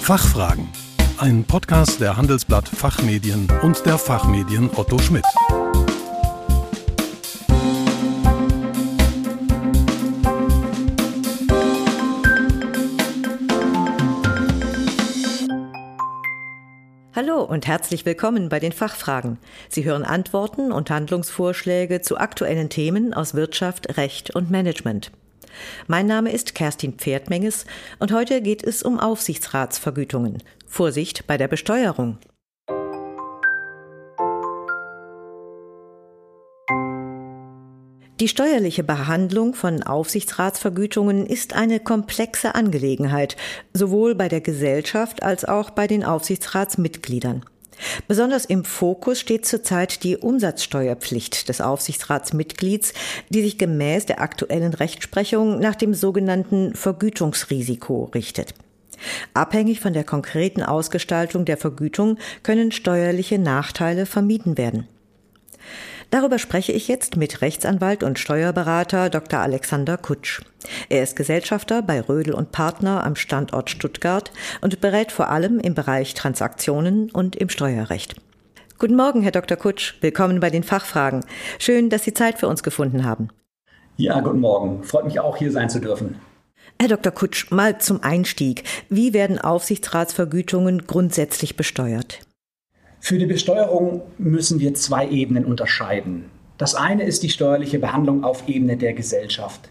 Fachfragen. Ein Podcast der Handelsblatt Fachmedien und der Fachmedien Otto Schmidt. Hallo und herzlich willkommen bei den Fachfragen. Sie hören Antworten und Handlungsvorschläge zu aktuellen Themen aus Wirtschaft, Recht und Management. Mein Name ist Kerstin Pferdmenges und heute geht es um Aufsichtsratsvergütungen. Vorsicht bei der Besteuerung. Die steuerliche Behandlung von Aufsichtsratsvergütungen ist eine komplexe Angelegenheit, sowohl bei der Gesellschaft als auch bei den Aufsichtsratsmitgliedern. Besonders im Fokus steht zurzeit die Umsatzsteuerpflicht des Aufsichtsratsmitglieds, die sich gemäß der aktuellen Rechtsprechung nach dem sogenannten Vergütungsrisiko richtet. Abhängig von der konkreten Ausgestaltung der Vergütung können steuerliche Nachteile vermieden werden. Darüber spreche ich jetzt mit Rechtsanwalt und Steuerberater Dr. Alexander Kutsch. Er ist Gesellschafter bei Rödel und Partner am Standort Stuttgart und berät vor allem im Bereich Transaktionen und im Steuerrecht. Guten Morgen, Herr Dr. Kutsch. Willkommen bei den Fachfragen. Schön, dass Sie Zeit für uns gefunden haben. Ja, guten Morgen. Freut mich auch, hier sein zu dürfen. Herr Dr. Kutsch, mal zum Einstieg. Wie werden Aufsichtsratsvergütungen grundsätzlich besteuert? Für die Besteuerung müssen wir zwei Ebenen unterscheiden. Das eine ist die steuerliche Behandlung auf Ebene der Gesellschaft.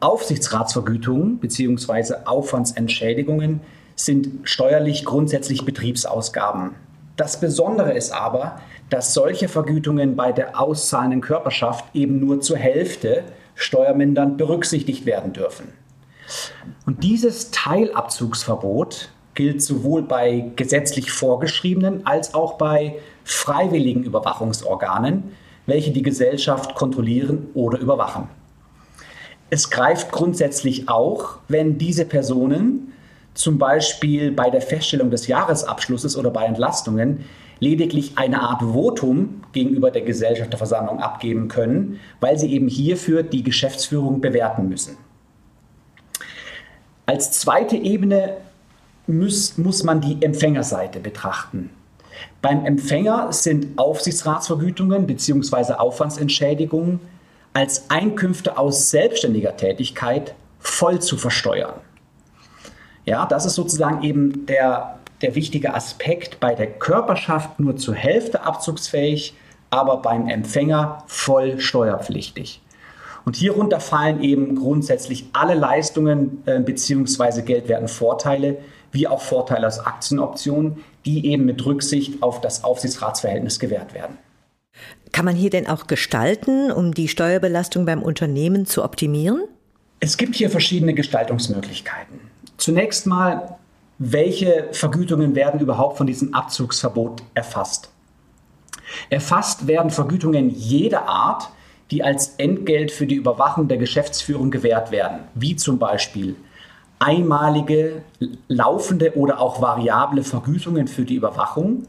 Aufsichtsratsvergütungen bzw. Aufwandsentschädigungen sind steuerlich grundsätzlich Betriebsausgaben. Das Besondere ist aber, dass solche Vergütungen bei der auszahlenden Körperschaft eben nur zur Hälfte steuermindernd berücksichtigt werden dürfen. Und dieses Teilabzugsverbot gilt sowohl bei gesetzlich vorgeschriebenen als auch bei freiwilligen Überwachungsorganen, welche die Gesellschaft kontrollieren oder überwachen. Es greift grundsätzlich auch, wenn diese Personen zum Beispiel bei der Feststellung des Jahresabschlusses oder bei Entlastungen lediglich eine Art Votum gegenüber der Gesellschafterversammlung abgeben können, weil sie eben hierfür die Geschäftsführung bewerten müssen. Als zweite Ebene muss, muss man die Empfängerseite betrachten. Beim Empfänger sind Aufsichtsratsvergütungen bzw. Aufwandsentschädigungen als Einkünfte aus selbstständiger Tätigkeit voll zu versteuern. Ja, das ist sozusagen eben der, der wichtige Aspekt. Bei der Körperschaft nur zur Hälfte abzugsfähig, aber beim Empfänger voll steuerpflichtig. Und hierunter fallen eben grundsätzlich alle Leistungen äh, bzw. geldwerten Vorteile, wie auch Vorteile aus Aktienoptionen, die eben mit Rücksicht auf das Aufsichtsratsverhältnis gewährt werden. Kann man hier denn auch gestalten, um die Steuerbelastung beim Unternehmen zu optimieren? Es gibt hier verschiedene Gestaltungsmöglichkeiten. Zunächst mal, welche Vergütungen werden überhaupt von diesem Abzugsverbot erfasst? Erfasst werden Vergütungen jeder Art, die als Entgelt für die Überwachung der Geschäftsführung gewährt werden, wie zum Beispiel einmalige laufende oder auch variable Vergütungen für die Überwachung,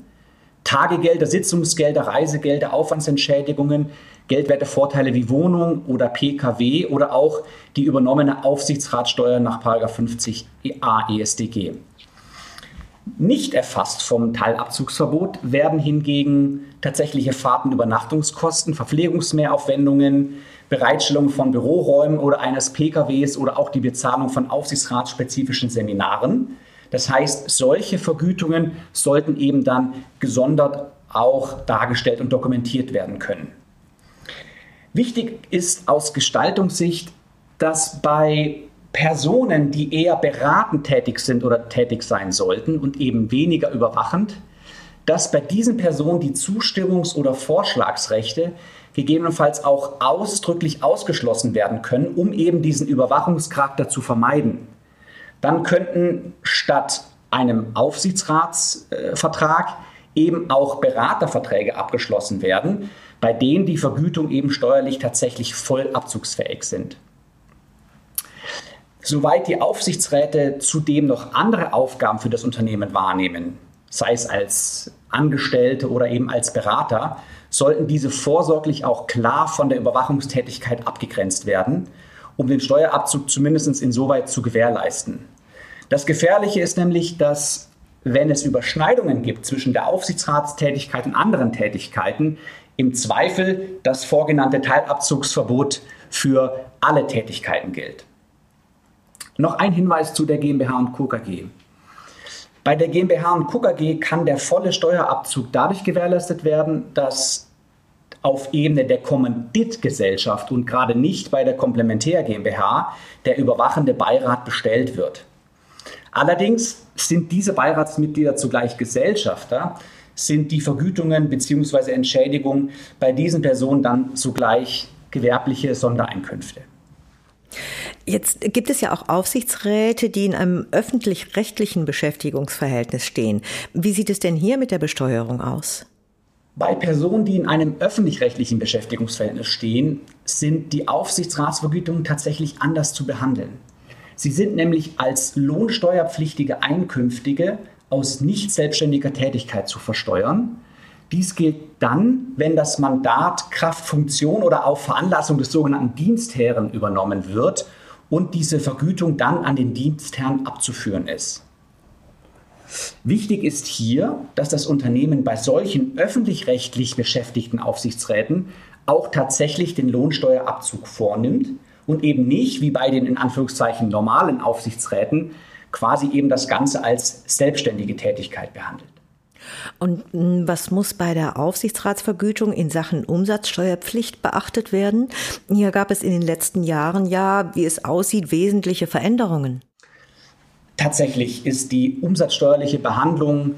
Tagegelder, Sitzungsgelder, Reisegelder, Aufwandsentschädigungen, Geldwertevorteile wie Wohnung oder PKW oder auch die übernommene Aufsichtsratssteuer nach 50a ESDG. Nicht erfasst vom Teilabzugsverbot werden hingegen tatsächliche Fahrten, Übernachtungskosten, Verpflegungsmehraufwendungen, Bereitstellung von Büroräumen oder eines PKWs oder auch die Bezahlung von aufsichtsratsspezifischen Seminaren. Das heißt, solche Vergütungen sollten eben dann gesondert auch dargestellt und dokumentiert werden können. Wichtig ist aus Gestaltungssicht, dass bei Personen, die eher beratend tätig sind oder tätig sein sollten und eben weniger überwachend, dass bei diesen Personen die Zustimmungs- oder Vorschlagsrechte gegebenenfalls auch ausdrücklich ausgeschlossen werden können, um eben diesen Überwachungscharakter zu vermeiden. Dann könnten statt einem Aufsichtsratsvertrag eben auch Beraterverträge abgeschlossen werden, bei denen die Vergütung eben steuerlich tatsächlich voll abzugsfähig sind. Soweit die Aufsichtsräte zudem noch andere Aufgaben für das Unternehmen wahrnehmen, sei es als Angestellte oder eben als Berater, sollten diese vorsorglich auch klar von der Überwachungstätigkeit abgegrenzt werden, um den Steuerabzug zumindest insoweit zu gewährleisten. Das Gefährliche ist nämlich, dass wenn es Überschneidungen gibt zwischen der Aufsichtsratstätigkeit und anderen Tätigkeiten, im Zweifel das vorgenannte Teilabzugsverbot für alle Tätigkeiten gilt. Noch ein Hinweis zu der GmbH und Co. Bei der GmbH und Co. KG kann der volle Steuerabzug dadurch gewährleistet werden, dass auf Ebene der Kommanditgesellschaft und gerade nicht bei der Komplementär GmbH der überwachende Beirat bestellt wird. Allerdings sind diese Beiratsmitglieder zugleich Gesellschafter, sind die Vergütungen bzw. Entschädigungen bei diesen Personen dann zugleich gewerbliche Sondereinkünfte. Jetzt gibt es ja auch Aufsichtsräte, die in einem öffentlich-rechtlichen Beschäftigungsverhältnis stehen. Wie sieht es denn hier mit der Besteuerung aus? Bei Personen, die in einem öffentlich-rechtlichen Beschäftigungsverhältnis stehen, sind die Aufsichtsratsvergütungen tatsächlich anders zu behandeln. Sie sind nämlich als lohnsteuerpflichtige Einkünftige aus nicht selbstständiger Tätigkeit zu versteuern. Dies gilt dann, wenn das Mandat Kraft Funktion oder auf Veranlassung des sogenannten Dienstherren übernommen wird und diese Vergütung dann an den Dienstherrn abzuführen ist. Wichtig ist hier, dass das Unternehmen bei solchen öffentlich-rechtlich beschäftigten Aufsichtsräten auch tatsächlich den Lohnsteuerabzug vornimmt und eben nicht, wie bei den in Anführungszeichen normalen Aufsichtsräten, quasi eben das Ganze als selbstständige Tätigkeit behandelt. Und hm, was muss bei der Aufsichtsratsvergütung in Sachen Umsatzsteuerpflicht beachtet werden? Hier gab es in den letzten Jahren ja, wie es aussieht, wesentliche Veränderungen. Tatsächlich ist die umsatzsteuerliche Behandlung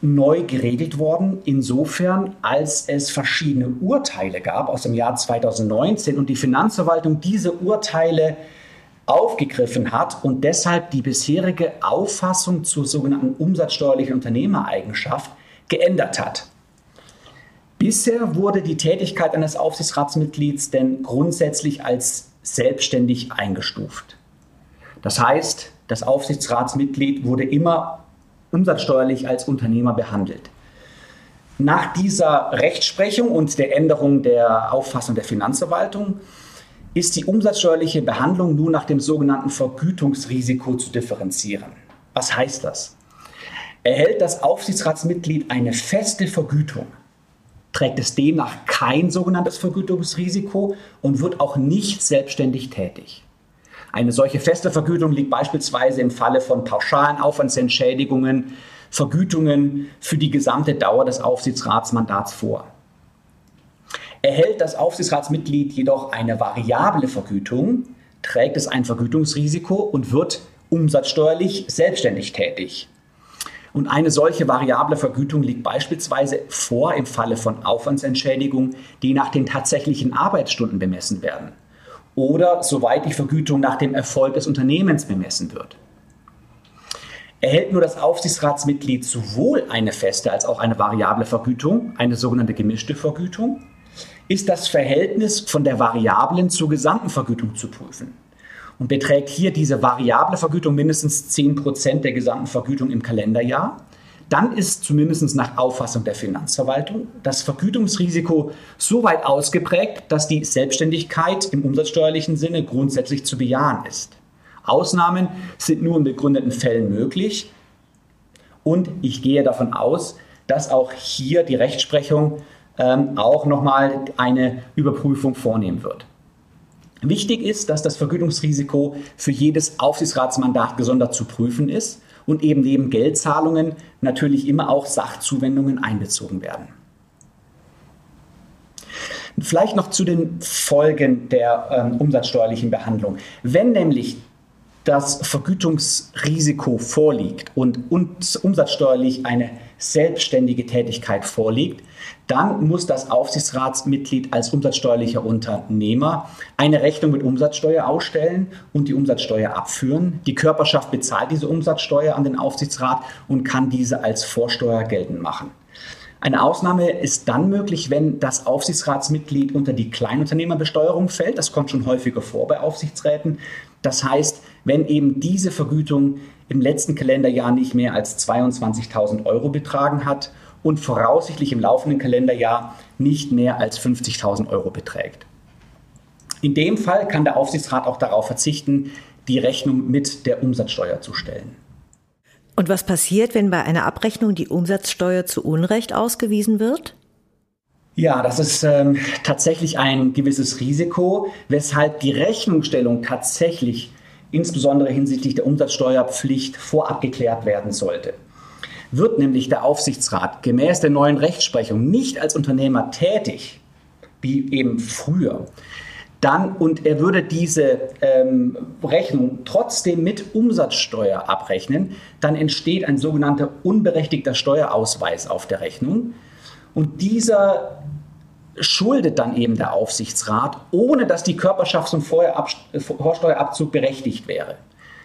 neu geregelt worden, insofern als es verschiedene Urteile gab aus dem Jahr 2019 und die Finanzverwaltung diese Urteile aufgegriffen hat und deshalb die bisherige Auffassung zur sogenannten umsatzsteuerlichen Unternehmereigenschaft geändert hat. Bisher wurde die Tätigkeit eines Aufsichtsratsmitglieds denn grundsätzlich als selbstständig eingestuft. Das heißt, das Aufsichtsratsmitglied wurde immer umsatzsteuerlich als Unternehmer behandelt. Nach dieser Rechtsprechung und der Änderung der Auffassung der Finanzverwaltung ist die umsatzsteuerliche Behandlung nun nach dem sogenannten Vergütungsrisiko zu differenzieren. Was heißt das? Erhält das Aufsichtsratsmitglied eine feste Vergütung, trägt es demnach kein sogenanntes Vergütungsrisiko und wird auch nicht selbstständig tätig. Eine solche feste Vergütung liegt beispielsweise im Falle von pauschalen Aufwandsentschädigungen, Vergütungen für die gesamte Dauer des Aufsichtsratsmandats vor. Erhält das Aufsichtsratsmitglied jedoch eine variable Vergütung, trägt es ein Vergütungsrisiko und wird umsatzsteuerlich selbstständig tätig. Und eine solche variable Vergütung liegt beispielsweise vor im Falle von Aufwandsentschädigungen, die nach den tatsächlichen Arbeitsstunden bemessen werden oder soweit die Vergütung nach dem Erfolg des Unternehmens bemessen wird. Erhält nur das Aufsichtsratsmitglied sowohl eine feste als auch eine variable Vergütung, eine sogenannte gemischte Vergütung, ist das Verhältnis von der variablen zur gesamten Vergütung zu prüfen. Und beträgt hier diese variable Vergütung mindestens 10% der gesamten Vergütung im Kalenderjahr, dann ist zumindest nach Auffassung der Finanzverwaltung das Vergütungsrisiko so weit ausgeprägt, dass die Selbstständigkeit im umsatzsteuerlichen Sinne grundsätzlich zu bejahen ist. Ausnahmen sind nur in begründeten Fällen möglich und ich gehe davon aus, dass auch hier die Rechtsprechung ähm, auch nochmal eine Überprüfung vornehmen wird. Wichtig ist, dass das Vergütungsrisiko für jedes Aufsichtsratsmandat gesondert zu prüfen ist und eben neben Geldzahlungen natürlich immer auch Sachzuwendungen einbezogen werden. Vielleicht noch zu den Folgen der ähm, umsatzsteuerlichen Behandlung. Wenn nämlich das Vergütungsrisiko vorliegt und umsatzsteuerlich eine selbstständige Tätigkeit vorliegt, dann muss das Aufsichtsratsmitglied als umsatzsteuerlicher Unternehmer eine Rechnung mit Umsatzsteuer ausstellen und die Umsatzsteuer abführen. Die Körperschaft bezahlt diese Umsatzsteuer an den Aufsichtsrat und kann diese als Vorsteuer geltend machen. Eine Ausnahme ist dann möglich, wenn das Aufsichtsratsmitglied unter die Kleinunternehmerbesteuerung fällt. Das kommt schon häufiger vor bei Aufsichtsräten. Das heißt, wenn eben diese Vergütung im letzten Kalenderjahr nicht mehr als 22.000 Euro betragen hat und voraussichtlich im laufenden Kalenderjahr nicht mehr als 50.000 Euro beträgt. In dem Fall kann der Aufsichtsrat auch darauf verzichten, die Rechnung mit der Umsatzsteuer zu stellen. Und was passiert, wenn bei einer Abrechnung die Umsatzsteuer zu Unrecht ausgewiesen wird? Ja, das ist ähm, tatsächlich ein gewisses Risiko, weshalb die Rechnungsstellung tatsächlich insbesondere hinsichtlich der Umsatzsteuerpflicht vorab geklärt werden sollte. Wird nämlich der Aufsichtsrat gemäß der neuen Rechtsprechung nicht als Unternehmer tätig, wie eben früher, dann und er würde diese ähm, Rechnung trotzdem mit Umsatzsteuer abrechnen, dann entsteht ein sogenannter unberechtigter Steuerausweis auf der Rechnung. Und dieser schuldet dann eben der Aufsichtsrat, ohne dass die Körperschaft zum Vorsteuerabzug berechtigt wäre.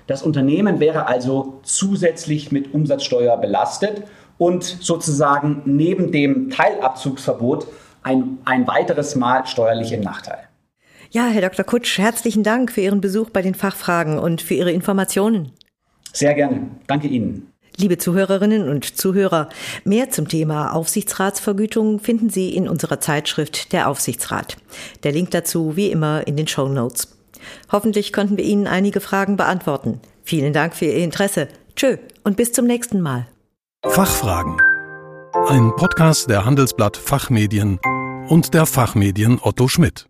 Das Unternehmen wäre also zusätzlich mit Umsatzsteuer belastet und sozusagen neben dem Teilabzugsverbot ein, ein weiteres Mal steuerlich im Nachteil. Ja, Herr Dr. Kutsch, herzlichen Dank für Ihren Besuch bei den Fachfragen und für Ihre Informationen. Sehr gerne. Danke Ihnen. Liebe Zuhörerinnen und Zuhörer, mehr zum Thema Aufsichtsratsvergütung finden Sie in unserer Zeitschrift Der Aufsichtsrat. Der Link dazu wie immer in den Show Notes. Hoffentlich konnten wir Ihnen einige Fragen beantworten. Vielen Dank für Ihr Interesse. Tschö und bis zum nächsten Mal. Fachfragen. Ein Podcast der Handelsblatt Fachmedien und der Fachmedien Otto Schmidt.